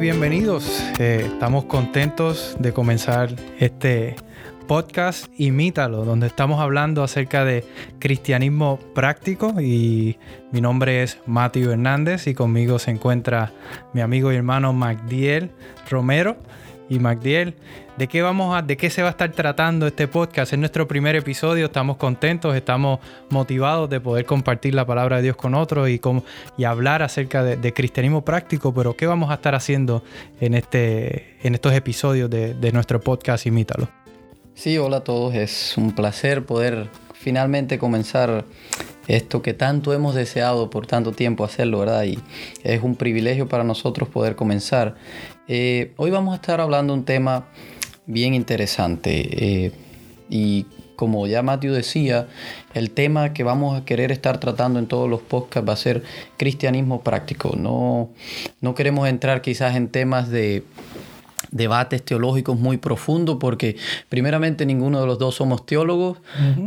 bienvenidos. Eh, estamos contentos de comenzar este podcast Imítalo, donde estamos hablando acerca de cristianismo práctico y mi nombre es Matthew Hernández y conmigo se encuentra mi amigo y hermano Magdiel Romero. Y Magdiel, ¿de qué vamos a, de qué se va a estar tratando este podcast? Es nuestro primer episodio, estamos contentos, estamos motivados de poder compartir la palabra de Dios con otros y, y hablar acerca de, cristianismo práctico, pero ¿qué vamos a estar haciendo en, este, en estos episodios de, de nuestro podcast Imítalo? Sí, hola a todos, es un placer poder finalmente comenzar esto que tanto hemos deseado por tanto tiempo hacerlo, ¿verdad? Y es un privilegio para nosotros poder comenzar. Eh, hoy vamos a estar hablando un tema bien interesante eh, y como ya Matthew decía, el tema que vamos a querer estar tratando en todos los podcasts va a ser cristianismo práctico. No, no queremos entrar quizás en temas de debates teológicos muy profundos porque primeramente ninguno de los dos somos teólogos,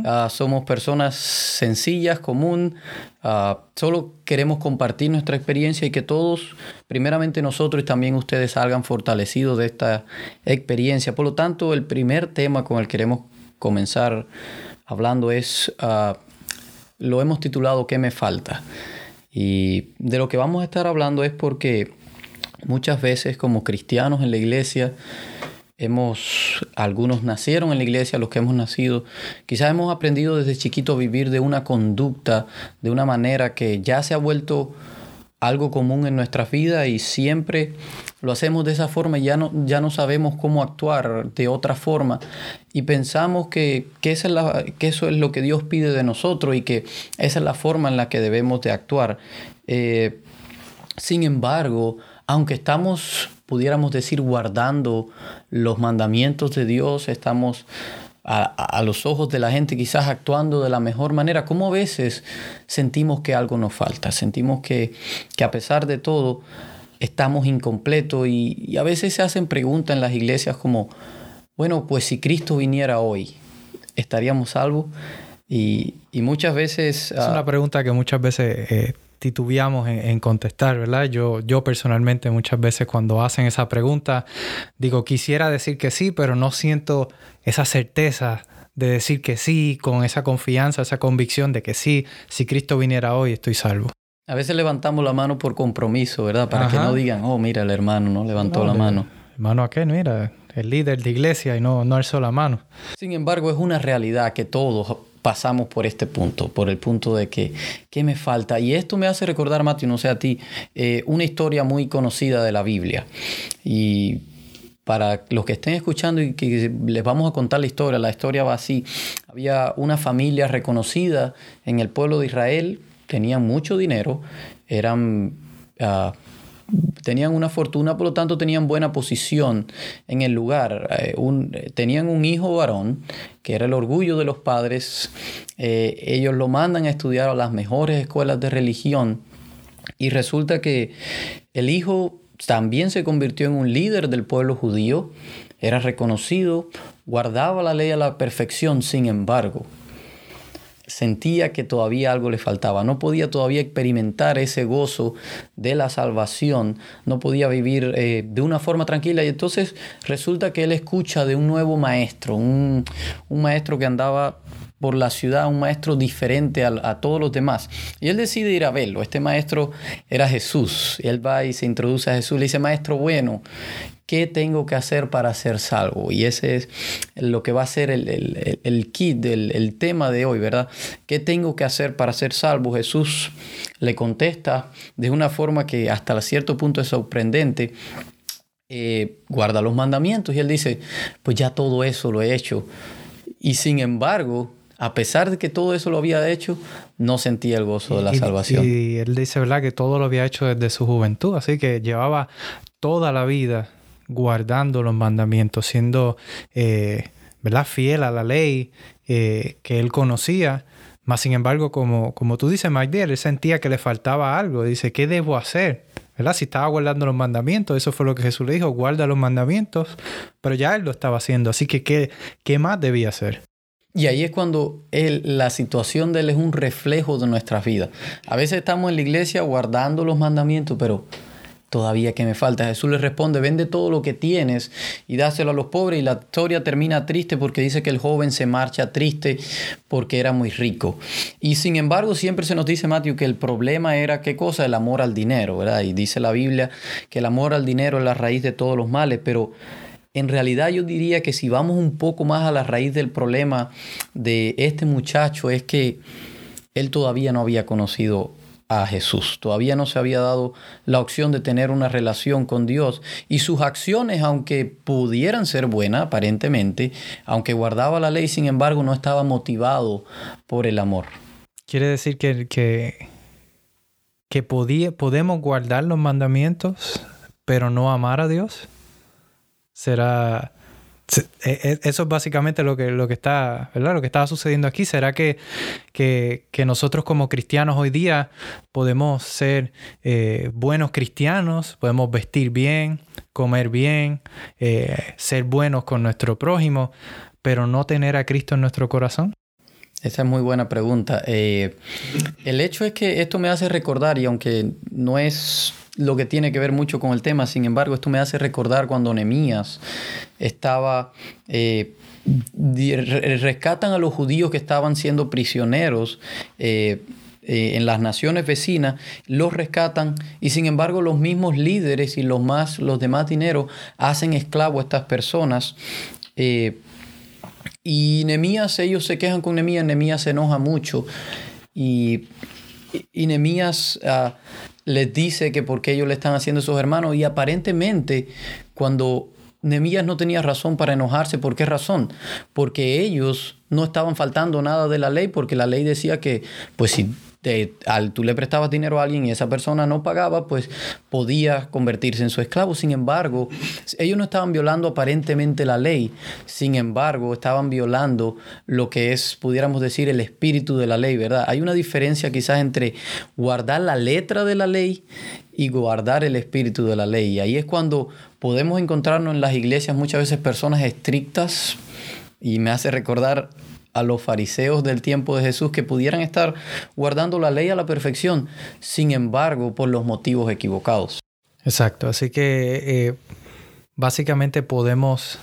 ah, somos personas sencillas, común, ah, solo queremos compartir nuestra experiencia y que todos, primeramente nosotros y también ustedes salgan fortalecidos de esta experiencia. Por lo tanto, el primer tema con el que queremos comenzar hablando es, ah, lo hemos titulado ¿Qué me falta? Y de lo que vamos a estar hablando es porque Muchas veces como cristianos en la iglesia, hemos, algunos nacieron en la iglesia, los que hemos nacido, quizás hemos aprendido desde chiquito a vivir de una conducta, de una manera que ya se ha vuelto algo común en nuestra vida y siempre lo hacemos de esa forma y ya no, ya no sabemos cómo actuar de otra forma y pensamos que, que, esa es la, que eso es lo que Dios pide de nosotros y que esa es la forma en la que debemos de actuar. Eh, sin embargo, aunque estamos, pudiéramos decir, guardando los mandamientos de Dios, estamos a, los ojos de la gente quizás actuando de la mejor manera, como a veces sentimos que algo nos falta, sentimos que, a pesar de todo estamos incompletos y, a veces se hacen preguntas en las iglesias como, bueno, pues si Cristo viniera hoy, ¿estaríamos salvos? Y, muchas veces... Es una ah, pregunta que muchas veces eh, titubeamos en, contestar, ¿verdad? Yo, yo personalmente muchas veces cuando hacen esa pregunta digo, quisiera decir que sí, pero no siento esa certeza de decir que sí, con esa confianza, esa convicción de que sí, si Cristo viniera hoy estoy salvo. A veces levantamos la mano por compromiso, ¿verdad? Para que no digan, oh, mira, el hermano no levantó la mano. Hermano, ¿a qué? Mira, el líder de iglesia y no, no alzó la mano. Sin embargo, es una realidad que todos pasamos por este punto, por el punto de que, ¿qué me falta? Y esto me hace recordar, Mati, no sé a ti, eh, una historia muy conocida de la Biblia. Y para los que estén escuchando y que les vamos a contar la historia, la historia va así. Había una familia reconocida en el pueblo de Israel, tenían mucho dinero, eran... Ah, tenían una fortuna, por lo tanto tenían buena posición en el lugar. Eh, tenían un hijo varón, que era el orgullo de los padres. Eh, ellos lo mandan a estudiar a las mejores escuelas de religión y resulta que el hijo también se convirtió en un líder del pueblo judío, era reconocido, guardaba la ley a la perfección, sin embargo, sentía que todavía algo le faltaba, no podía todavía experimentar ese gozo de la salvación, no podía vivir eh, de una forma tranquila y entonces resulta que él escucha de un nuevo maestro, un, un maestro que andaba por la ciudad, un maestro diferente a, todos los demás. Y él decide ir a verlo. Este maestro era Jesús. Él va y se introduce a Jesús. Le dice, maestro bueno, ¿qué tengo que hacer para ser salvo? Y ese es lo que va a ser el, el, el kit, el, tema de hoy, ¿verdad? ¿Qué tengo que hacer para ser salvo? Jesús le contesta de una forma que hasta cierto punto es sorprendente. Eh, guarda los mandamientos y él dice, pues ya todo eso lo he hecho. Y sin embargo, a pesar de que todo eso lo había hecho, no sentía el gozo de la salvación. Y él dice, ¿verdad? Que todo lo había hecho desde su juventud, así que llevaba toda la vida guardando los mandamientos, siendo, eh, ¿verdad? Fiel a la ley eh, que él conocía. Más sin embargo, como, como tú dices, Mike él sentía que le faltaba algo. Dice, ¿qué debo hacer? ¿verdad? Si estaba guardando los mandamientos, eso fue lo que Jesús le dijo, guarda los mandamientos, pero ya él lo estaba haciendo, así que ¿qué, qué más debía hacer? Y ahí es cuando él, la situación de él es un reflejo de nuestra vida. A veces estamos en la iglesia guardando los mandamientos, pero todavía que me falta. Jesús le responde, vende todo lo que tienes y dáselo a los pobres. Y la historia termina triste porque dice que el joven se marcha triste porque era muy rico. Y sin embargo, siempre se nos dice, Matthew, que el problema era qué cosa? El amor al dinero, ¿verdad? Y dice la Biblia que el amor al dinero es la raíz de todos los males, pero en realidad yo diría que si vamos un poco más a la raíz del problema de este muchacho es que él todavía no había conocido a Jesús. Todavía no se había dado la opción de tener una relación con Dios y sus acciones, aunque pudieran ser buenas aparentemente, aunque guardaba la ley, sin embargo, no estaba motivado por el amor. Quiere decir que, que, que podemos guardar los mandamientos, pero no amar a Dios. ¿Será eso es básicamente lo que, lo que está, ¿verdad? Lo que estaba sucediendo aquí. ¿Será que, que, nosotros como cristianos hoy día podemos ser eh, buenos cristianos, podemos vestir bien, comer bien, eh, ser buenos con nuestro prójimo, pero no tener a Cristo en nuestro corazón? Esa es muy buena pregunta. Eh, el hecho es que esto me hace recordar, y aunque no es lo que tiene que ver mucho con el tema. Sin embargo, esto me hace recordar cuando Nemías estaba... Eh, rescatan a los judíos que estaban siendo prisioneros eh, eh, en las naciones vecinas, los rescatan y sin embargo los mismos líderes y los, más, los demás dineros hacen esclavo a estas personas. y Nemías, ellos se quejan con Nemías, Nemías se enoja mucho y, y Nemías ah, les dice que por qué ellos le están haciendo a sus hermanos y aparentemente cuando Nemías no tenía razón para enojarse, ¿por qué razón? Porque ellos no estaban faltando nada de la ley, porque la ley decía que, pues si al, tú le prestabas dinero a alguien y esa persona no pagaba, pues podía convertirse en su esclavo. Sin embargo, ellos no estaban violando aparentemente la ley, sin embargo, estaban violando lo que es, pudiéramos decir, el espíritu de la ley, ¿verdad? Hay una diferencia quizás entre guardar la letra de la ley y guardar el espíritu de la ley. Y ahí es cuando podemos encontrarnos en las iglesias muchas veces personas estrictas, y me hace recordar a los fariseos del tiempo de Jesús que pudieran estar guardando la ley a la perfección, sin embargo, por los motivos equivocados. Exacto, así que eh, básicamente podemos,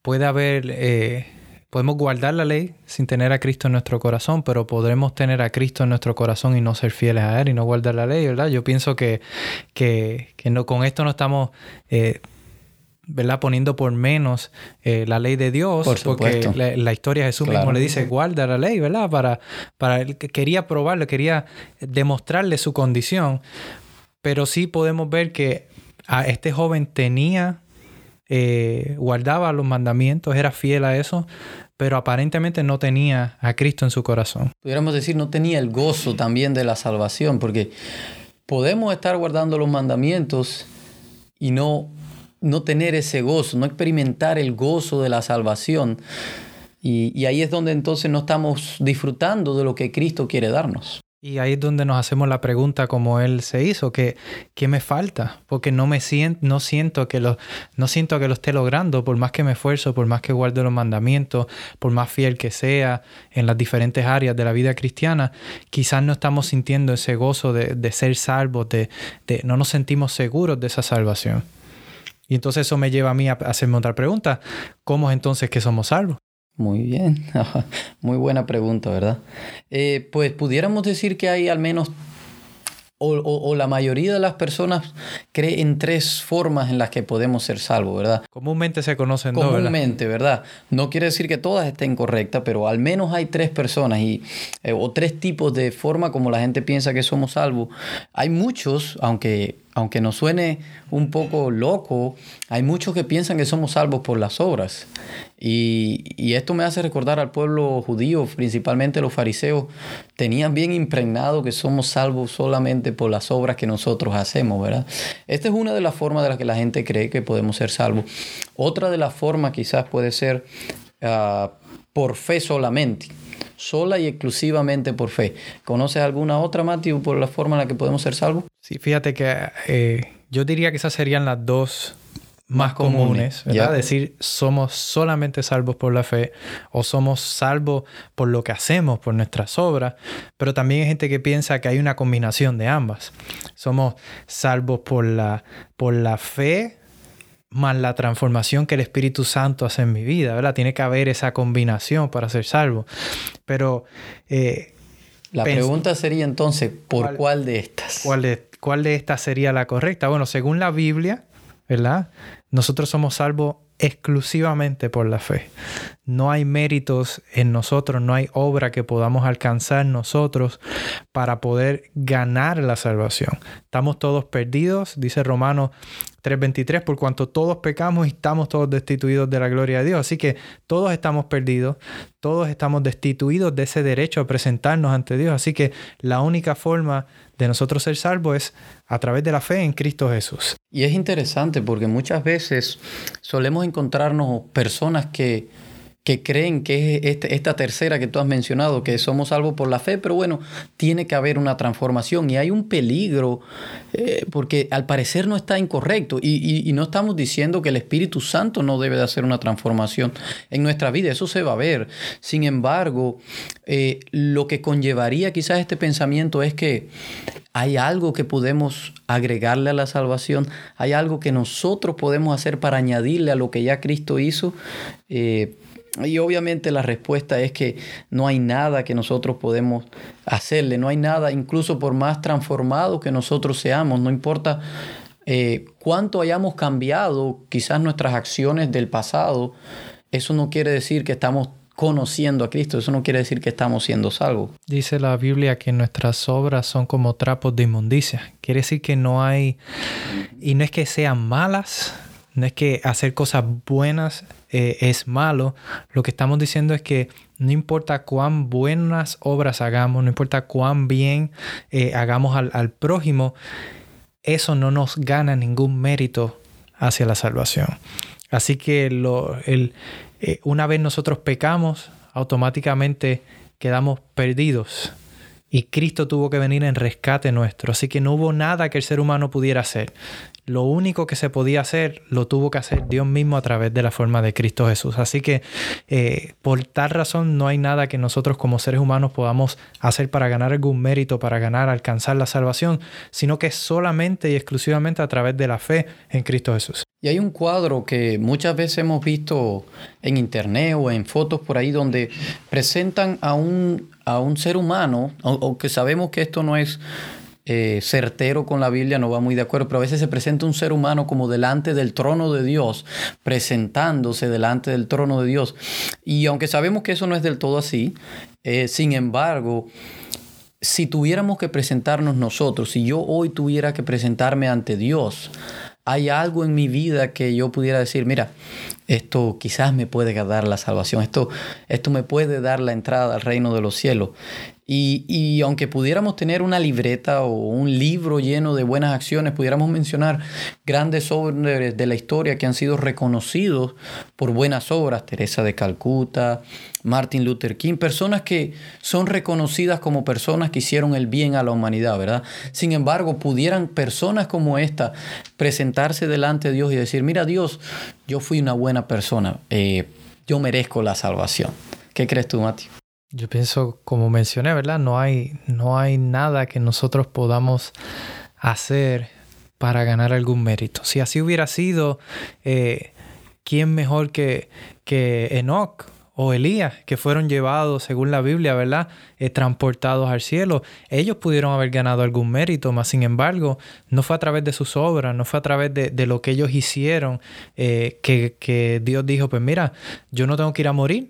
puede haber, eh, podemos guardar la ley sin tener a Cristo en nuestro corazón, pero podremos tener a Cristo en nuestro corazón y no ser fieles a Él y no guardar la ley, ¿verdad? Yo pienso que, que, no, con esto no estamos... Eh, ¿verdad? Poniendo por menos eh, la ley de Dios, porque la, historia de Jesús mismo le dice, guarda la ley, ¿verdad? Para, para él quería probarlo, quería demostrarle su condición, pero sí podemos ver que a este joven tenía, eh, guardaba los mandamientos, era fiel a eso, pero aparentemente no tenía a Cristo en su corazón. Pudiéramos decir, no tenía el gozo también de la salvación, porque podemos estar guardando los mandamientos y no no tener ese gozo, no experimentar el gozo de la salvación. Y, ahí es donde entonces no estamos disfrutando de lo que Cristo quiere darnos. Y ahí es donde nos hacemos la pregunta como él se hizo, que ¿qué me falta? Porque no me siento, no siento que lo, no siento que lo esté logrando, por más que me esfuerzo, por más que guarde los mandamientos, por más fiel que sea en las diferentes áreas de la vida cristiana, quizás no estamos sintiendo ese gozo de, ser salvos, de, de, no nos sentimos seguros de esa salvación. Y entonces eso me lleva a mí a hacerme otra pregunta. ¿Cómo es entonces que somos salvos? Muy bien, muy buena pregunta, ¿verdad? Eh, pues pudiéramos decir que hay al menos o, la mayoría de las personas cree en tres formas en las que podemos ser salvos, ¿verdad? Comúnmente se conocen dos. Comúnmente, ¿verdad? No quiere decir que todas estén correctas, pero al menos hay tres personas y, eh, o tres tipos de forma como la gente piensa que somos salvos. Hay muchos, aunque aunque nos suene un poco loco, hay muchos que piensan que somos salvos por las obras. Y, esto me hace recordar al pueblo judío, principalmente los fariseos, tenían bien impregnado que somos salvos solamente por las obras que nosotros hacemos, ¿verdad? Esta es una de las formas de las que la gente cree que podemos ser salvos. Otra de las formas quizás puede ser ah, por fe solamente sola y exclusivamente por fe. ¿Conoces alguna otra, Matthew, por la forma en la que podemos ser salvos? Sí, fíjate que eh, yo diría que esas serían las dos más comunes, ¿verdad? Decir somos solamente salvos por la fe o somos salvos por lo que hacemos, por nuestras obras, pero también hay gente que piensa que hay una combinación de ambas. Somos salvos por la, por la fe más la transformación que el Espíritu Santo hace en mi vida, ¿verdad? Tiene que haber esa combinación para ser salvo. Pero... Eh, la pregunta sería entonces, ¿por cuál, de estas? ¿cuál de, ¿Cuál de estas sería la correcta? Bueno, según la Biblia, ¿verdad? Nosotros somos salvos exclusivamente por la fe. No hay méritos en nosotros, no hay obra que podamos alcanzar nosotros para poder ganar la salvación. Estamos todos perdidos, dice Romanos 3:23, por cuanto todos pecamos y estamos todos destituidos de la gloria de Dios. Así que todos estamos perdidos, todos estamos destituidos de ese derecho a presentarnos ante Dios. Así que la única forma de nosotros ser salvos es a través de la fe en Cristo Jesús. Y es interesante porque muchas veces solemos encontrarnos personas que que creen que es este, esta tercera que tú has mencionado, que somos salvos por la fe, pero bueno, tiene que haber una transformación y hay un peligro eh, porque al parecer no está incorrecto y, no estamos diciendo que el Espíritu Santo no debe de hacer una transformación en nuestra vida, eso se va a ver. Sin embargo, eh, lo que conllevaría quizás este pensamiento es que hay algo que podemos agregarle a la salvación, hay algo que nosotros podemos hacer para añadirle a lo que ya Cristo hizo. Eh, y obviamente la respuesta es que no hay nada que nosotros podemos hacerle, no hay nada, incluso por más transformado que nosotros seamos, no importa eh, cuánto hayamos cambiado quizás nuestras acciones del pasado, eso no quiere decir que estamos conociendo a Cristo, eso no quiere decir que estamos siendo salvos. Dice la Biblia que nuestras obras son como trapos de inmundicia, quiere decir que no hay, y no es que sean malas, no es que hacer cosas buenas eh, es malo. Lo que estamos diciendo es que no importa cuán buenas obras hagamos, no importa cuán bien eh, hagamos al, prójimo, eso no nos gana ningún mérito hacia la salvación. Así que eh, una vez nosotros pecamos, automáticamente quedamos perdidos. Y Cristo tuvo que venir en rescate nuestro. Así que no hubo nada que el ser humano pudiera hacer lo único que se podía hacer lo tuvo que hacer Dios mismo a través de la forma de Cristo Jesús. Así que eh, por tal razón no hay nada que nosotros como seres humanos podamos hacer para ganar algún mérito, para ganar, alcanzar la salvación, sino que solamente y exclusivamente a través de la fe en Cristo Jesús. Y hay un cuadro que muchas veces hemos visto en internet o en fotos por ahí donde presentan a un, a un ser humano, aunque sabemos que esto no es eh, certero con la Biblia, no va muy de acuerdo, pero a veces se presenta un ser humano como delante del trono de Dios, presentándose delante del trono de Dios. Y aunque sabemos que eso no es del todo así, eh, sin embargo, si tuviéramos que presentarnos nosotros, si yo hoy tuviera que presentarme ante Dios, hay algo en mi vida que yo pudiera decir, mira, esto quizás me puede dar la salvación, esto, esto me puede dar la entrada al reino de los cielos. Y, aunque pudiéramos tener una libreta o un libro lleno de buenas acciones, pudiéramos mencionar grandes hombres de la historia que han sido reconocidos por buenas obras, Teresa de Calcuta, Martin Luther King, personas que son reconocidas como personas que hicieron el bien a la humanidad, ¿verdad? Sin embargo, pudieran personas como esta presentarse delante de Dios y decir, mira Dios, yo fui una buena persona, eh, yo merezco la salvación. ¿Qué crees tú, Mati? Yo pienso, como mencioné, ¿verdad? No hay, no hay nada que nosotros podamos hacer para ganar algún mérito. Si así hubiera sido, eh, ¿quién mejor que, que Enoch o Elías, que fueron llevados, según la Biblia, ¿verdad? Eh, transportados al cielo. Ellos pudieron haber ganado algún mérito, mas sin embargo, no fue a través de sus obras, no fue a través de, lo que ellos hicieron eh, que, que Dios dijo, pues mira, yo no tengo que ir a morir,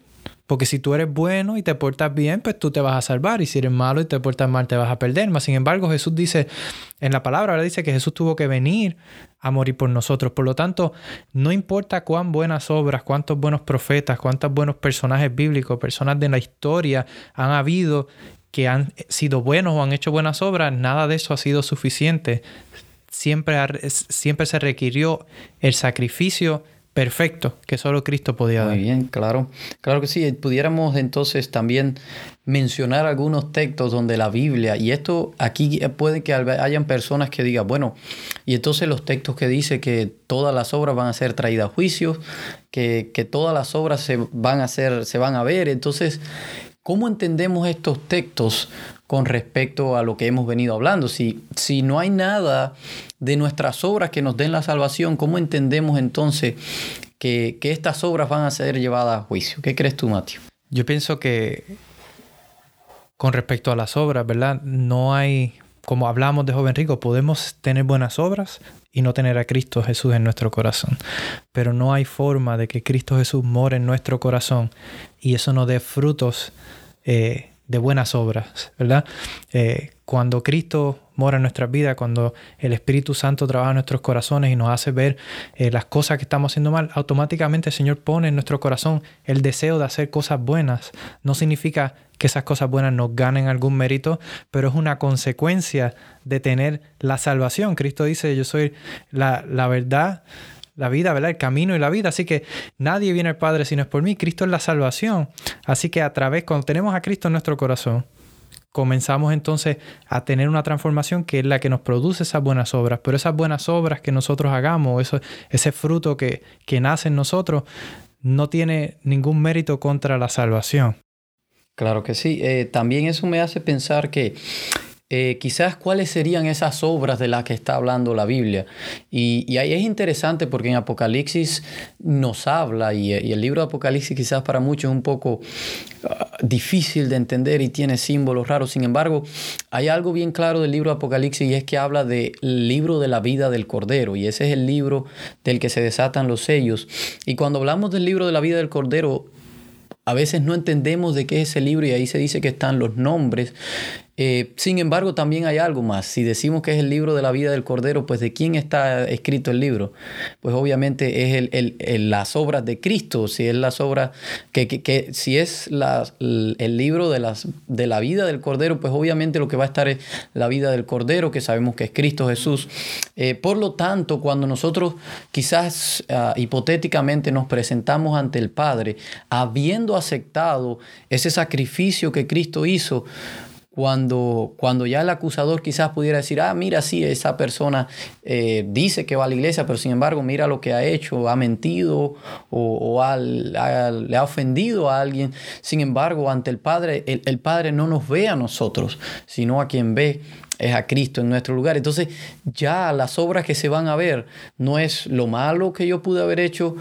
porque si tú eres bueno y te portas bien, pues tú te vas a salvar. Y si eres malo y te portas mal, te vas a perder. Mas, sin embargo, Jesús dice, en la palabra, ahora dice que Jesús tuvo que venir a morir por nosotros. Por lo tanto, no importa cuán buenas obras, cuántos buenos profetas, cuántos buenos personajes bíblicos, personas de la historia han habido que han sido buenos o han hecho buenas obras, nada de eso ha sido suficiente. Siempre, siempre se requirió el sacrificio perfecto que solo Cristo podía dar. Muy bien, claro. Claro que sí. Pudiéramos entonces también mencionar algunos textos donde la Biblia, y esto aquí puede que hayan personas que digan, bueno, y entonces los textos que dice que todas las obras van a ser traídas a juicio, que, que todas las obras se van a hacer, se van a ver. Entonces, ¿cómo entendemos estos textos con respecto a lo que hemos venido hablando? Si, si no hay nada de nuestras obras que nos den la salvación, ¿cómo entendemos entonces que, estas obras van a ser llevadas a juicio? ¿Qué crees tú, Mateo? Yo pienso que con respecto a las obras, ¿verdad? No hay, como hablamos de joven rico, podemos tener buenas obras y no tener a Cristo Jesús en nuestro corazón. Pero no hay forma de que Cristo Jesús more en nuestro corazón y eso no dé frutos eh, de buenas obras, ¿verdad? Eh, cuando Cristo mora en nuestras vidas, cuando el Espíritu Santo trabaja en nuestros corazones y nos hace ver eh, las cosas que estamos haciendo mal, automáticamente el Señor pone en nuestro corazón el deseo de hacer cosas buenas. No significa que esas cosas buenas nos ganen algún mérito, pero es una consecuencia de tener la salvación. Cristo dice, yo soy la, la verdad la vida, ¿verdad? El camino y la vida. Así que nadie viene al Padre si no es por mí. Cristo es la salvación. Así que a través, cuando tenemos a Cristo en nuestro corazón, comenzamos entonces a tener una transformación que es la que nos produce esas buenas obras. Pero esas buenas obras que nosotros hagamos, eso, ese fruto que, que nace en nosotros, no tiene ningún mérito contra la salvación. Claro que sí. Eh, también eso me hace pensar que eh, quizás cuáles serían esas obras de las que está hablando la Biblia. Y, ahí es interesante porque en Apocalipsis nos habla, y, el libro de Apocalipsis quizás para muchos es un poco ah, difícil de entender y tiene símbolos raros. Sin embargo, hay algo bien claro del libro de Apocalipsis y es que habla del libro de la vida del Cordero. Y ese es el libro del que se desatan los sellos. Y cuando hablamos del libro de la vida del Cordero, a veces no entendemos de qué es ese libro y ahí se dice que están los nombres eh, sin embargo, también hay algo más. Si decimos que es el libro de la vida del Cordero, pues ¿de quién está escrito el libro? Pues obviamente es el, las obras de Cristo, si es las obras, que, si es el libro de, las, de la vida del Cordero, pues obviamente lo que va a estar es la vida del Cordero, que sabemos que es Cristo Jesús. Eh, por lo tanto, cuando nosotros quizás ah, hipotéticamente nos presentamos ante el Padre, habiendo aceptado ese sacrificio que Cristo hizo, cuando, cuando ya el acusador quizás pudiera decir, ah, mira, sí, esa persona eh, dice que va a la iglesia, pero sin embargo, mira lo que ha hecho, ha mentido o, le ha ofendido a alguien. Sin embargo, ante el Padre, el, el Padre no nos ve a nosotros, sino a quien ve es a Cristo en nuestro lugar. Entonces ya las obras que se van a ver no es lo malo que yo pude haber hecho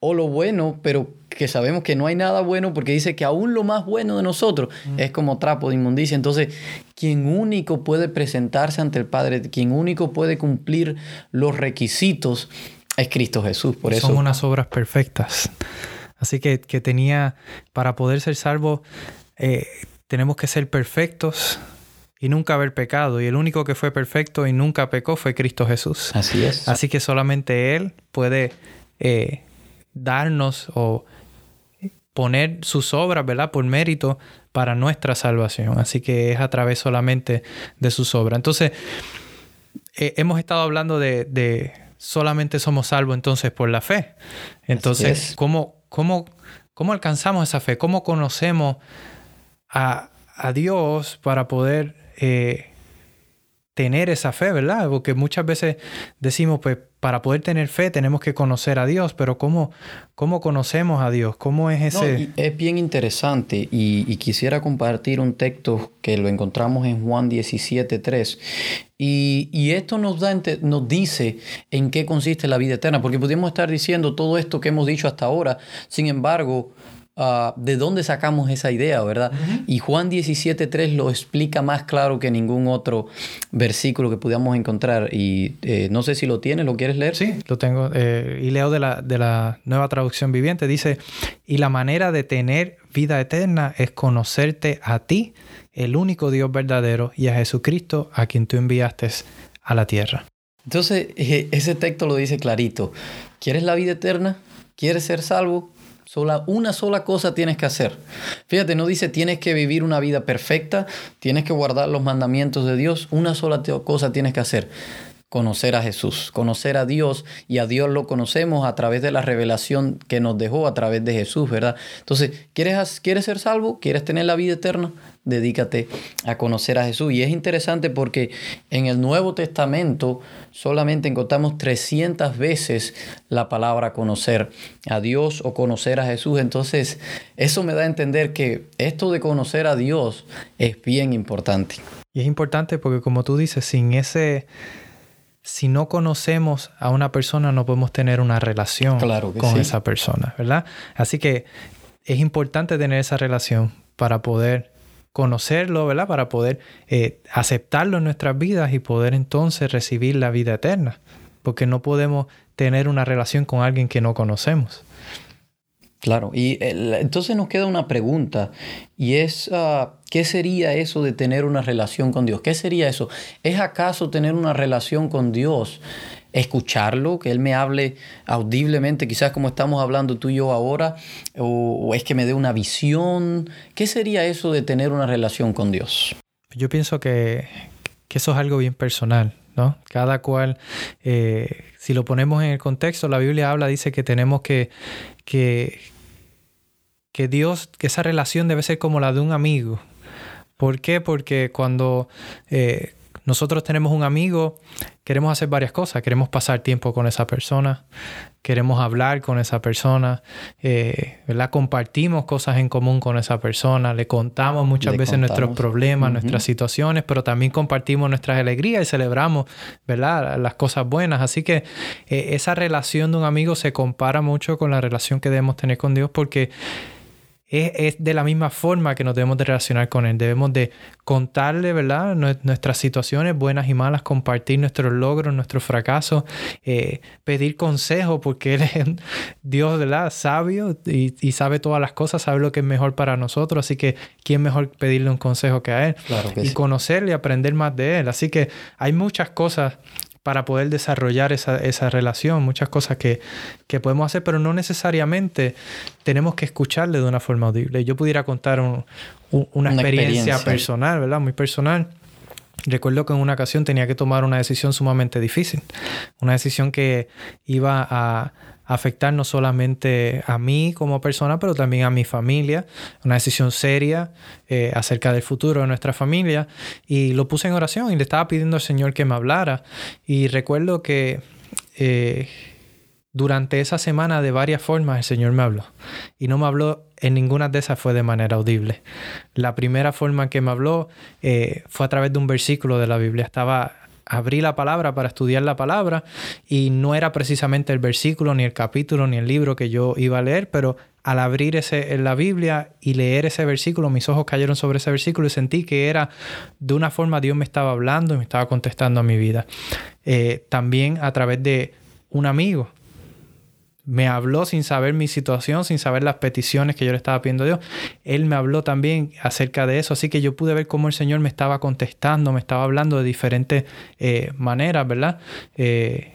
o lo bueno, pero que sabemos que no hay nada bueno porque dice que aún lo más bueno de nosotros mm. es como trapo de inmundicia. Entonces, quien único puede presentarse ante el Padre, quien único puede cumplir los requisitos es Cristo Jesús. Por eso son unas obras perfectas. Así que, que tenía, para poder ser salvo, eh, tenemos que ser perfectos y nunca haber pecado. Y el único que fue perfecto y nunca pecó fue Cristo Jesús. Así es. Así que solamente Él puede eh, darnos o poner sus obras, ¿verdad? Por mérito para nuestra salvación. Así que es a través solamente de sus obras. Entonces, eh, hemos estado hablando de, solamente somos salvos entonces por la fe. Entonces, ¿cómo, cómo, cómo alcanzamos esa fe? ¿Cómo conocemos a, Dios para poder eh, tener esa fe, verdad? Porque muchas veces decimos, pues, para poder tener fe tenemos que conocer a Dios, pero ¿cómo, cómo conocemos a Dios? ¿Cómo es ese...? es bien interesante y, quisiera compartir un texto que lo encontramos en Juan 17.3 y, y esto nos, da, nos dice en qué consiste la vida eterna, porque podríamos estar diciendo todo esto que hemos dicho hasta ahora, sin embargo, Ah, de dónde sacamos esa idea, ¿verdad? Y Juan 17.3 lo explica más claro que ningún otro versículo que pudiéramos encontrar. Y eh, no sé si lo tienes, ¿lo quieres leer? Sí, lo tengo. Eh, y leo de la, de la nueva traducción viviente. Dice, y la manera de tener vida eterna es conocerte a ti, el único Dios verdadero, y a Jesucristo, a quien tú enviaste a la tierra. Entonces, eh, ese texto lo dice clarito. ¿Quieres la vida eterna? ¿Quieres ser salvo? Sola, una sola cosa tienes que hacer. Fíjate, no dice tienes que vivir una vida perfecta, tienes que guardar los mandamientos de Dios. Una sola cosa tienes que hacer. Conocer a Jesús, conocer a Dios y a Dios lo conocemos a través de la revelación que nos dejó a través de Jesús, ¿verdad? Entonces, ¿quieres, ¿quieres ser salvo? ¿Quieres tener la vida eterna? Dedícate a conocer a Jesús. Y es interesante porque en el Nuevo Testamento solamente encontramos 300 veces la palabra conocer a Dios o conocer a Jesús. Entonces, eso me da a entender que esto de conocer a Dios es bien importante. Y es importante porque como tú dices, sin ese si no conocemos a una persona, no podemos tener una relación con esa persona, ¿verdad? Así que es importante tener esa relación para poder conocerlo, ¿verdad? Para poder eh, aceptarlo en nuestras vidas y poder entonces recibir la vida eterna. Porque no podemos tener una relación con alguien que no conocemos. Claro, y entonces nos queda una pregunta y es, ah, ¿qué sería eso de tener una relación con Dios? ¿Qué sería eso? ¿Es acaso tener una relación con Dios? escucharlo, que Él me hable audiblemente, quizás como estamos hablando tú y yo ahora, o, es que me dé una visión. ¿Qué sería eso de tener una relación con Dios? Yo pienso que, eso es algo bien personal, ¿no? Cada cual, eh, si lo ponemos en el contexto, la Biblia habla, dice que tenemos que, que, que Dios, que esa relación debe ser como la de un amigo. ¿Por qué? Porque cuando eh, nosotros tenemos un amigo, queremos hacer varias cosas. Queremos pasar tiempo con esa persona, queremos hablar con esa persona, eh, ¿verdad? Compartimos cosas en común con esa persona, le contamos muchas veces nuestros problemas, nuestras situaciones, pero también compartimos nuestras alegrías y celebramos, ¿verdad? Las cosas buenas. Así que eh, esa relación de un amigo se compara mucho con la relación que debemos tener con Dios porque es, de la misma forma que nos debemos de relacionar con Él. Debemos de contarle, ¿verdad? Nuestras situaciones buenas y malas, compartir nuestros logros, nuestros fracasos, eh, pedir consejo porque Él es Dios, ¿verdad? Sabio y, y, sabe todas las cosas, sabe lo que es mejor para nosotros. Así que, ¿quién mejor pedirle un consejo que a Él? y conocerle y aprender más de Él. Así que hay muchas cosas para poder desarrollar esa, relación, muchas cosas que, podemos hacer, pero no necesariamente tenemos que escucharle de una forma audible. Yo pudiera contar una, experiencia, personal, ¿verdad? Muy personal. Recuerdo que en una ocasión tenía que tomar una decisión sumamente difícil, una decisión que iba a, afectar no solamente a mí como persona, pero también a mi familia, una decisión seria eh, acerca del futuro de nuestra familia. Y lo puse en oración y le estaba pidiendo al Señor que me hablara. Y recuerdo que... Eh, durante esa semana de varias formas el Señor me habló. Y no me habló en ninguna de esas fue de manera audible. La primera forma que me habló eh, fue a través de un versículo de la Biblia. Estaba abrí la palabra para estudiar la palabra y no era precisamente el versículo, ni el capítulo, ni el libro que yo iba a leer, pero al abrir ese, la Biblia y leer ese versículo, mis ojos cayeron sobre ese versículo y sentí que era de una forma Dios me estaba hablando y me estaba contestando a mi vida. Eh, también a través de un amigo me habló sin saber mi situación, sin saber las peticiones que yo le estaba pidiendo a Dios. Él me habló también acerca de eso, así que yo pude ver cómo el Señor me estaba contestando, me estaba hablando de diferentes eh, maneras, ¿verdad? Eh,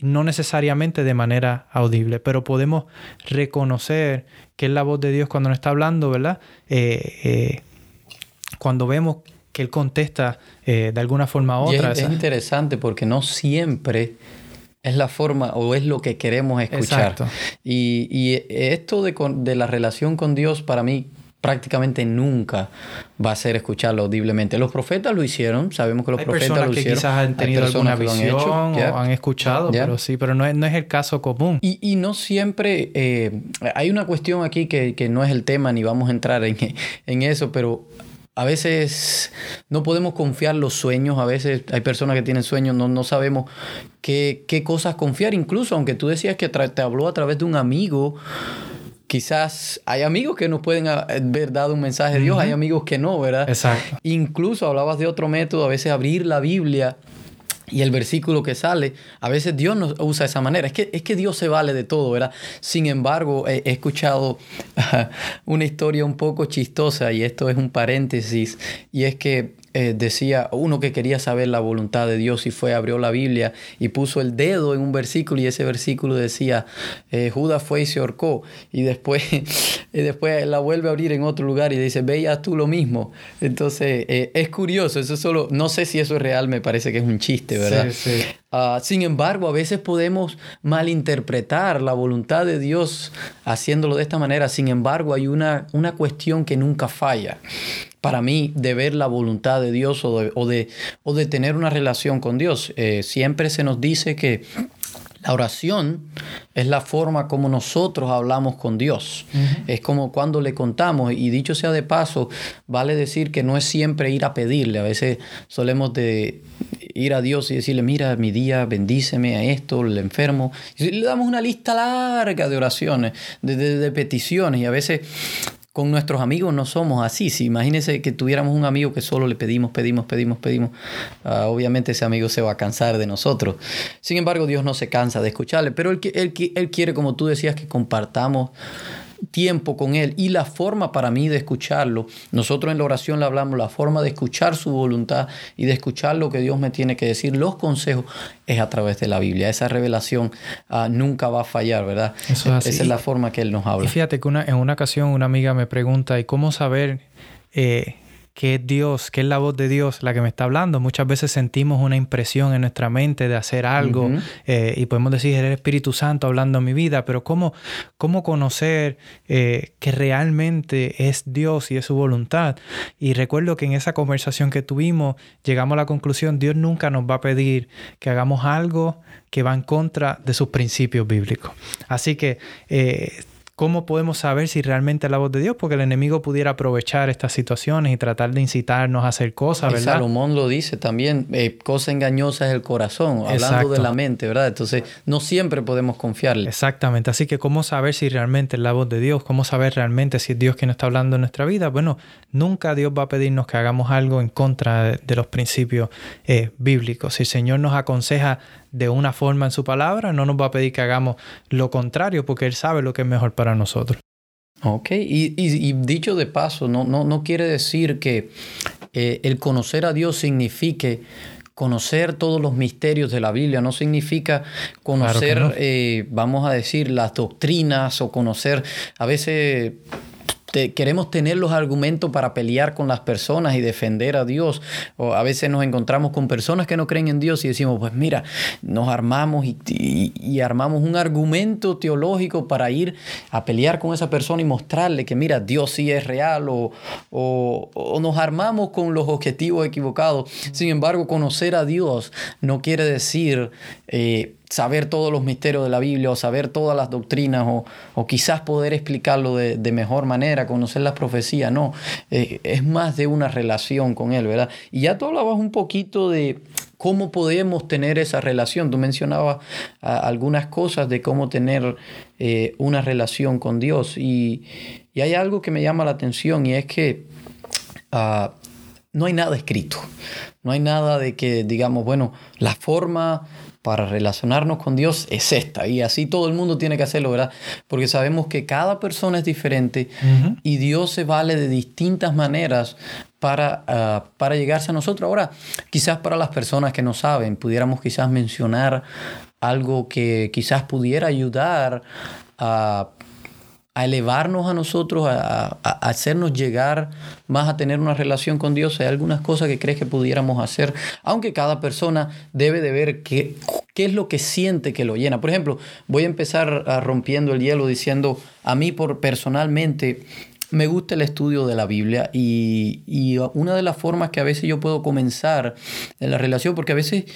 no necesariamente de manera audible, pero podemos reconocer que es la voz de Dios cuando nos está hablando, ¿verdad? Eh, cuando vemos que Él contesta de alguna forma u otra. es interesante porque no siempre es la forma o es lo que queremos escuchar. Y, y, esto de, de, la relación con Dios para mí prácticamente nunca va a ser escucharlo audiblemente. Los profetas lo hicieron, sabemos que los profetas lo que hicieron. quizás han tenido alguna visión o han escuchado, pero sí, pero no es, no es el caso común. Y, y no siempre, eh, hay una cuestión aquí que, que, no es el tema ni vamos a entrar en, en eso, pero a veces no podemos confiar los sueños, a veces hay personas que tienen sueños, no, no sabemos qué, qué, cosas confiar, incluso aunque tú decías que te habló a través de un amigo, quizás hay amigos que nos pueden haber dado un mensaje de Dios, hay amigos que no, ¿verdad? Exacto. Incluso hablabas de otro método, a veces abrir la Biblia y el versículo que sale, a veces Dios nos usa de esa manera. Es que, es que Dios se vale de todo, ¿verdad? Sin embargo, he, escuchado una historia un poco chistosa y esto es un paréntesis. Y es que eh, decía uno que quería saber la voluntad de Dios y fue, abrió la Biblia y puso el dedo en un versículo y ese versículo decía, eh, Judas fue y se ahorcó. Y después y después la vuelve a abrir en otro lugar y dice, veías tú lo mismo. Entonces, eh, es curioso, eso solo, no sé si eso es real, me parece que es un chiste, ¿verdad? Sí, sí. Ah, sin embargo, a veces podemos malinterpretar la voluntad de Dios haciéndolo de esta manera. Sin embargo, hay una, una cuestión que nunca falla para mí de ver la voluntad de Dios o de, o de, tener una relación con Dios. Eh, siempre se nos dice que la oración es la forma como nosotros hablamos con Dios. Es como cuando le contamos, y dicho sea de paso, vale decir que no es siempre ir a pedirle. A veces solemos de ir a Dios y decirle, mira, mi día, bendíceme a esto, el enfermo. Y le damos una lista larga de oraciones, de, de peticiones, y a veces con nuestros amigos no somos así. Si imagínense que tuviéramos un amigo que solo le pedimos, pedimos, pedimos, pedimos, ah, obviamente ese amigo se va a cansar de nosotros. Sin embargo, Dios no se cansa de escucharle, pero él, él, él quiere, como tú decías, que compartamos tiempo con Él y la forma para mí de escucharlo. Nosotros en la oración le hablamos, la forma de escuchar su voluntad y de escuchar lo que Dios me tiene que decir, los consejos, es a través de la Biblia. Esa revelación ah, nunca va a fallar, ¿verdad? Esa es la forma que Él nos habla. Y fíjate que una, en una ocasión una amiga me pregunta, ¿y cómo saber... Eh, que es Dios, que es la voz de Dios la que me está hablando. Muchas veces sentimos una impresión en nuestra mente de hacer algo eh, y podemos decir, es el Espíritu Santo hablando en mi vida, pero ¿cómo, cómo conocer eh, que realmente es Dios y es su voluntad? Y recuerdo que en esa conversación que tuvimos llegamos a la conclusión, Dios nunca nos va a pedir que hagamos algo que va en contra de sus principios bíblicos. Así que... Eh, ¿Cómo podemos saber si realmente es la voz de Dios? Porque el enemigo pudiera aprovechar estas situaciones y tratar de incitarnos a hacer cosas, ¿verdad? Salomón lo dice también, eh, cosa engañosa es el corazón, hablando de la mente, ¿verdad? Entonces, no siempre podemos confiarle. Exactamente, así que ¿cómo saber si realmente es la voz de Dios? ¿Cómo saber realmente si es Dios quien está hablando en nuestra vida? Bueno, nunca Dios va a pedirnos que hagamos algo en contra de, los principios eh, bíblicos. Si el Señor nos aconseja de una forma en su palabra, no nos va a pedir que hagamos lo contrario porque Él sabe lo que es mejor para nosotros. Ok, y, dicho de paso, no, no, no quiere decir que eh, el conocer a Dios signifique conocer todos los misterios de la Biblia, no significa conocer, eh, vamos a decir, las doctrinas o conocer, a veces queremos tener los argumentos para pelear con las personas y defender a Dios. O a veces nos encontramos con personas que no creen en Dios y decimos, pues mira, nos armamos y, armamos un argumento teológico para ir a pelear con esa persona y mostrarle que mira, Dios sí es real o, o nos armamos con los objetivos equivocados. Sin embargo, conocer a Dios no quiere decir... Eh, saber todos los misterios de la Biblia o saber todas las doctrinas o, quizás poder explicarlo de, mejor manera, conocer las profecías, no, eh, es más de una relación con Él, ¿verdad? Y ya tú hablabas un poquito de cómo podemos tener esa relación, tú mencionabas algunas cosas de cómo tener eh, una relación con Dios y, hay algo que me llama la atención y es que... Ah, no hay nada escrito. No hay nada de que digamos, bueno, la forma para relacionarnos con Dios es esta. Y así todo el mundo tiene que hacerlo, ¿verdad? Porque sabemos que cada persona es diferente y Dios se vale de distintas maneras para, ah, para llegarse a nosotros. Ahora, quizás para las personas que no saben, pudiéramos quizás mencionar algo que quizás pudiera ayudar a a elevarnos a nosotros, a, hacernos llegar más a tener una relación con Dios. Hay algunas cosas que crees que pudiéramos hacer, aunque cada persona debe de ver qué, qué es lo que siente que lo llena. Por ejemplo, voy a empezar rompiendo el hielo diciendo, a mí por personalmente me gusta el estudio de la Biblia y, y una de las formas que a veces yo puedo comenzar en la relación, porque a veces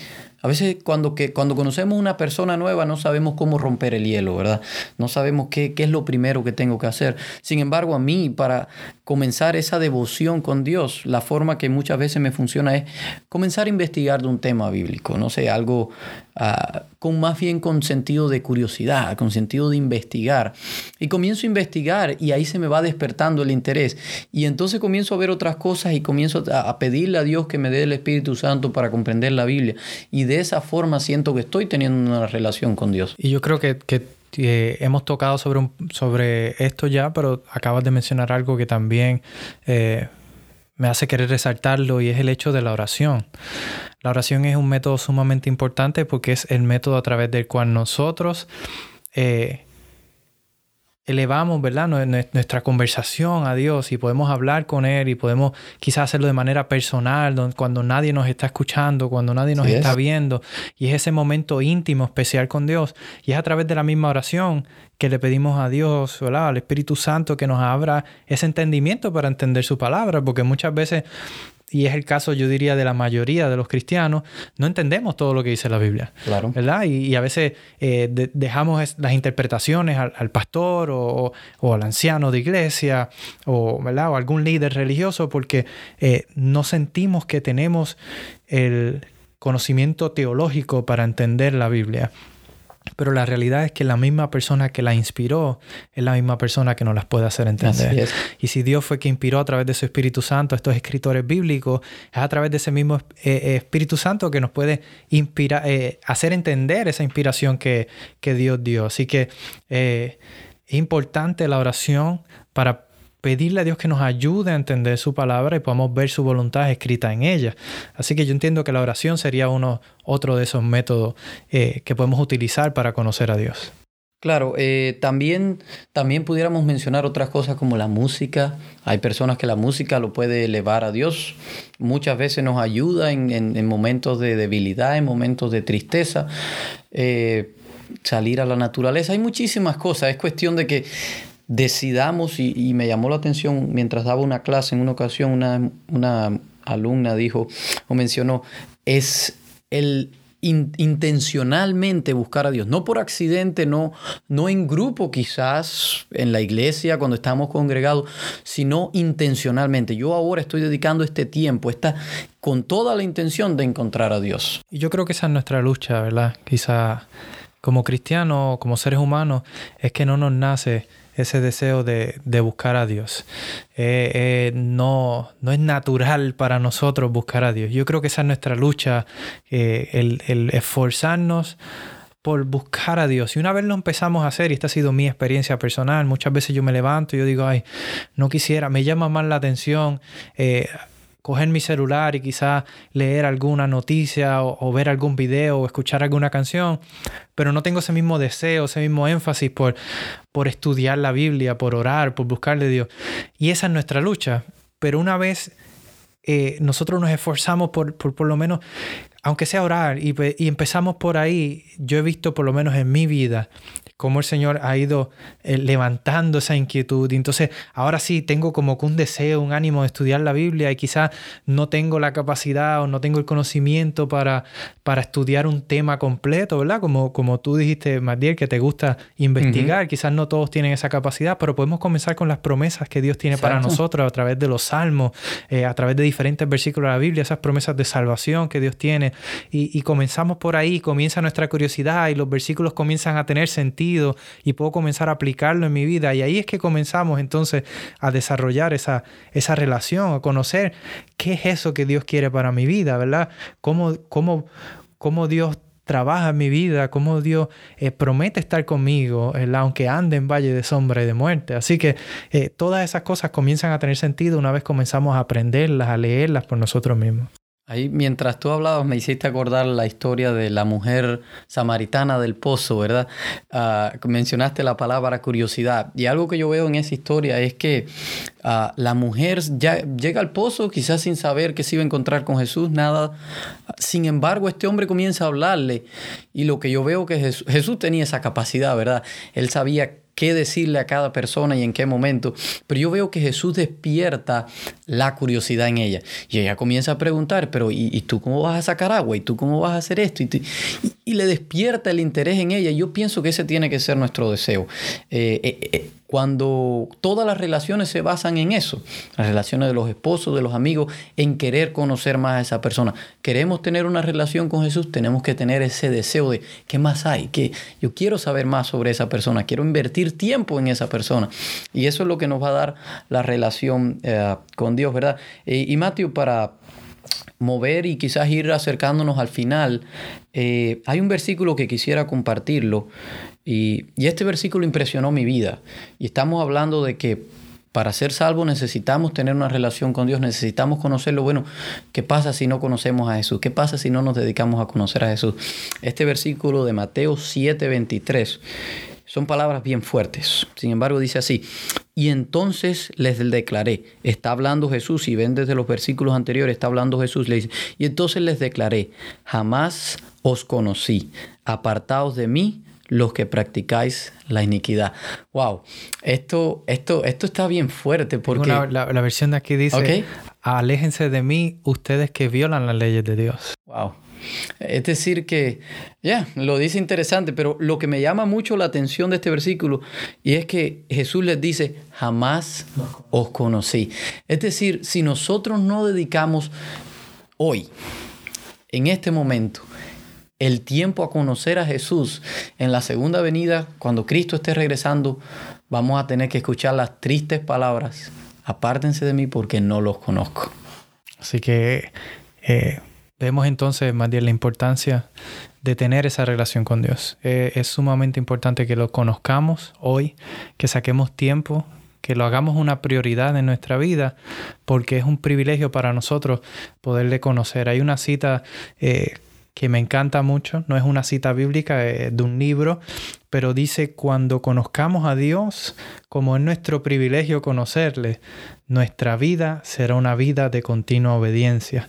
a veces cuando, que, cuando conocemos una persona nueva no sabemos cómo romper el hielo, ¿verdad? No sabemos qué, qué es lo primero que tengo que hacer. Sin embargo, a mí, para comenzar esa devoción con Dios, la forma que muchas veces me funciona es comenzar a investigar de un tema bíblico, no sé, algo ah, con más bien con sentido de curiosidad, con sentido de investigar. Y comienzo a investigar y ahí se me va despertando el interés. Y entonces comienzo a ver otras cosas y comienzo a, pedirle a Dios que me dé el Espíritu Santo para comprender la Biblia. Y de esa forma siento que estoy teniendo una relación con Dios. Y yo creo que, hemos tocado sobre, sobre esto ya, pero acabas de mencionar algo que también eh, me hace querer resaltarlo y es el hecho de la oración. La oración es un método sumamente importante porque es el método a través del cual nosotros eh, elevamos, ¿verdad? Nuestra conversación a Dios y podemos hablar con Él y podemos quizás hacerlo de manera personal, cuando nadie nos está escuchando, cuando nadie nos está viendo. Y es ese momento íntimo, especial con Dios. Y es a través de la misma oración que le pedimos a Dios, ¿verdad? Al Espíritu Santo que nos abra ese entendimiento para entender su palabra, porque muchas veces y es el caso, yo diría, de la mayoría de los cristianos, no entendemos todo lo que dice la Biblia. Claro. ¿Verdad? Y, a veces eh, dejamos las interpretaciones al, pastor o, al anciano de iglesia o, ¿verdad? o algún líder religioso porque eh, no sentimos que tenemos el conocimiento teológico para entender la Biblia. Pero la realidad es que la misma persona que la inspiró es la misma persona que nos las puede hacer entender. Y si Dios fue que inspiró a través de su Espíritu Santo a estos escritores bíblicos, es a través de ese mismo eh, eh, Espíritu Santo que nos puede inspirar, eh, hacer entender esa inspiración que, que Dios dio. Así que es importante la oración para pedirle a Dios que nos ayude a entender su palabra y podamos ver su voluntad escrita en ella. Así que yo entiendo que la oración sería uno, otro de esos métodos eh, que podemos utilizar para conocer a Dios. Claro, eh, también, también pudiéramos mencionar otras cosas como la música. Hay personas que la música lo puede elevar a Dios. Muchas veces nos ayuda en, momentos de debilidad, en momentos de tristeza. Eh, salir a la naturaleza. Hay muchísimas cosas. Es cuestión de que decidamos, y, me llamó la atención mientras daba una clase en una ocasión, una, alumna dijo o mencionó, es el intencionalmente buscar a Dios, no por accidente, no, no en grupo quizás, en la iglesia, cuando estamos congregados, sino intencionalmente. Yo ahora estoy dedicando este tiempo, esta, con toda la intención de encontrar a Dios. Y yo creo que esa es nuestra lucha, ¿verdad? Quizá como cristianos, como seres humanos, es que no nos nace ese deseo de, buscar a Dios. Eh, eh, no, no es natural para nosotros buscar a Dios. Yo creo que esa es nuestra lucha, eh, el, esforzarnos por buscar a Dios. Y una vez lo empezamos a hacer, y esta ha sido mi experiencia personal, muchas veces yo me levanto y yo digo, ay, no quisiera, me llama más la atención coger mi celular y quizás leer alguna noticia o, ver algún video o escuchar alguna canción, pero no tengo ese mismo deseo, ese mismo énfasis por, por estudiar la Biblia, por orar, por buscarle a Dios. Y esa es nuestra lucha. Pero una vez eh, nosotros nos esforzamos por, por, por lo menos aunque sea orar, y, y, empezamos por ahí, yo he visto por lo menos en mi vida cómo el Señor ha ido eh, levantando esa inquietud. Y entonces, ahora sí, tengo como que un deseo, un ánimo de estudiar la Biblia y quizás no tengo la capacidad o no tengo el conocimiento para, para estudiar un tema completo, ¿verdad? Como, como tú dijiste, Matiel, que te gusta investigar. Quizás no todos tienen esa capacidad, pero podemos comenzar con las promesas que Dios tiene para nosotros a través de los salmos, eh, a través de diferentes versículos de la Biblia, esas promesas de salvación que Dios tiene. Y, comenzamos por ahí, comienza nuestra curiosidad y los versículos comienzan a tener sentido y puedo comenzar a aplicarlo en mi vida. Y ahí es que comenzamos entonces a desarrollar esa, esa relación, a conocer qué es eso que Dios quiere para mi vida, ¿verdad? Cómo, cómo, cómo Dios trabaja en mi vida, cómo Dios eh, promete estar conmigo, aunque ande en valle de sombra y de muerte. Así que eh, todas esas cosas comienzan a tener sentido una vez comenzamos a aprenderlas, a leerlas por nosotros mismos. Ahí, mientras tú hablabas, me hiciste acordar la historia de la mujer samaritana del pozo, ¿verdad? Ah, mencionaste la palabra curiosidad. Y algo que yo veo en esa historia es que ah, la mujer llega al pozo, quizás sin saber que se iba a encontrar con Jesús, nada. Sin embargo, este hombre comienza a hablarle. Y lo que yo veo que Jesús, Jesús tenía esa capacidad, ¿verdad? Él sabía qué decirle a cada persona y en qué momento. Pero yo veo que Jesús despierta la curiosidad en ella. Y ella comienza a preguntar, pero ¿y, tú cómo vas a sacar agua? ¿Y tú cómo vas a hacer esto? Y, y, le despierta el interés en ella. Yo pienso que ese tiene que ser nuestro deseo. Eh, eh, eh, cuando todas las relaciones se basan en eso, las relaciones de los esposos, de los amigos, en querer conocer más a esa persona. Queremos tener una relación con Jesús, tenemos que tener ese deseo de qué más hay, que yo quiero saber más sobre esa persona, quiero invertir tiempo en esa persona. Y eso es lo que nos va a dar la relación eh, con Dios, ¿verdad? Y Mateo, para mover y quizás ir acercándonos al final, eh, hay un versículo que quisiera compartirlo y, este versículo impresionó mi vida. Y estamos hablando de que para ser salvos necesitamos tener una relación con Dios, necesitamos conocerlo. Bueno, ¿qué pasa si no conocemos a Jesús? ¿Qué pasa si no nos dedicamos a conocer a Jesús? Este versículo de Mateo 7:23 Son palabras bien fuertes. Sin embargo, dice así, y entonces les declaré, está hablando Jesús, y ven desde los versículos anteriores, está hablando Jesús, le dice, y entonces les declaré, jamás os conocí, apartaos de mí los que practicáis la iniquidad. Wow, esto, esto, esto está bien fuerte porque... la, versión de aquí dice, aléjense de mí ustedes que violan las leyes de Dios. Wow. Es decir, que, ya, lo dice interesante, pero lo que me llama mucho la atención de este versículo y es que Jesús les dice, jamás os conocí. Es decir, si nosotros no dedicamos hoy, en este momento, el tiempo a conocer a Jesús en la segunda venida, cuando Cristo esté regresando, vamos a tener que escuchar las tristes palabras, apártense de mí porque no los conozco. Así que eh, vemos entonces, más la importancia de tener esa relación con Dios. Eh, es sumamente importante que lo conozcamos hoy, que saquemos tiempo que lo hagamos una prioridad en nuestra vida, porque es un privilegio para nosotros poderle conocer. Hay una cita eh, que me encanta mucho, no es una cita bíblica, es de un libro, pero dice, cuando conozcamos a Dios, como es nuestro privilegio conocerle, nuestra vida será una vida de continua obediencia.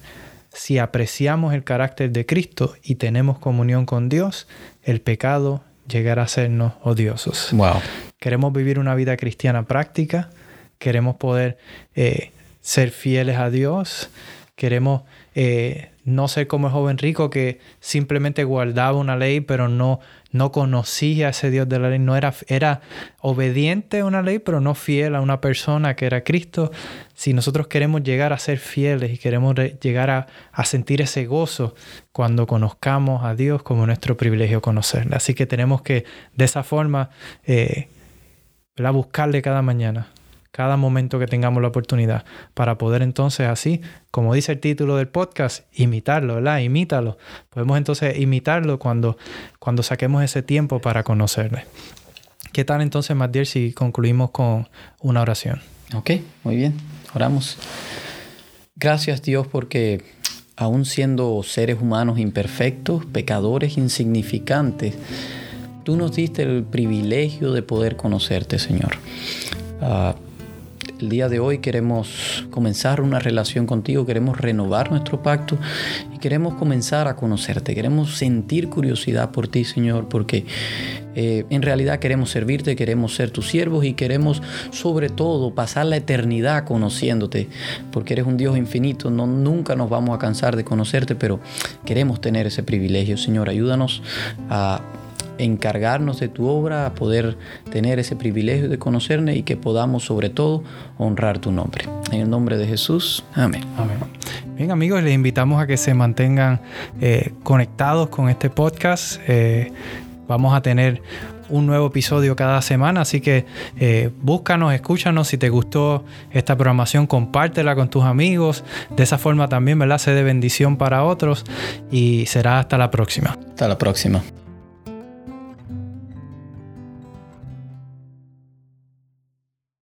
Si apreciamos el carácter de Cristo y tenemos comunión con Dios, el pecado llegará a sernos odiosos. Wow. Queremos vivir una vida cristiana práctica, queremos poder eh, ser fieles a Dios, queremos eh, no ser como el joven rico que simplemente guardaba una ley, pero no, no conocía a ese Dios de la ley, no era, era obediente a una ley, pero no fiel a una persona que era Cristo. Si nosotros queremos llegar a ser fieles y queremos llegar a, sentir ese gozo cuando conozcamos a Dios como nuestro privilegio conocerle. Así que tenemos que de esa forma eh, buscarle cada mañana cada momento que tengamos la oportunidad para poder entonces así, como dice el título del podcast, imitarlo, ¿verdad? Imítalo. Podemos entonces imitarlo cuando, cuando saquemos ese tiempo para conocerle. ¿Qué tal entonces, Matiel, si concluimos con una oración? Ok, muy bien. Oramos. Gracias Dios porque aún siendo seres humanos imperfectos, pecadores insignificantes, tú nos diste el privilegio de poder conocerte, Señor. Ah, el día de hoy queremos comenzar una relación contigo, queremos renovar nuestro pacto y queremos comenzar a conocerte, queremos sentir curiosidad por ti, Señor, porque eh, en realidad queremos servirte, queremos ser tus siervos y queremos sobre todo pasar la eternidad conociéndote, porque eres un Dios infinito, no, nunca nos vamos a cansar de conocerte, pero queremos tener ese privilegio, Señor, ayúdanos a encargarnos de tu obra, a poder tener ese privilegio de conocerle y que podamos sobre todo honrar tu nombre. En el nombre de Jesús, amén. amén. Bien amigos, les invitamos a que se mantengan eh, conectados con este podcast. Eh, vamos a tener un nuevo episodio cada semana, así que eh, búscanos, escúchanos, si te gustó esta programación, compártela con tus amigos, de esa forma también, ¿verdad? Se de bendición para otros y será hasta la próxima. Hasta la próxima.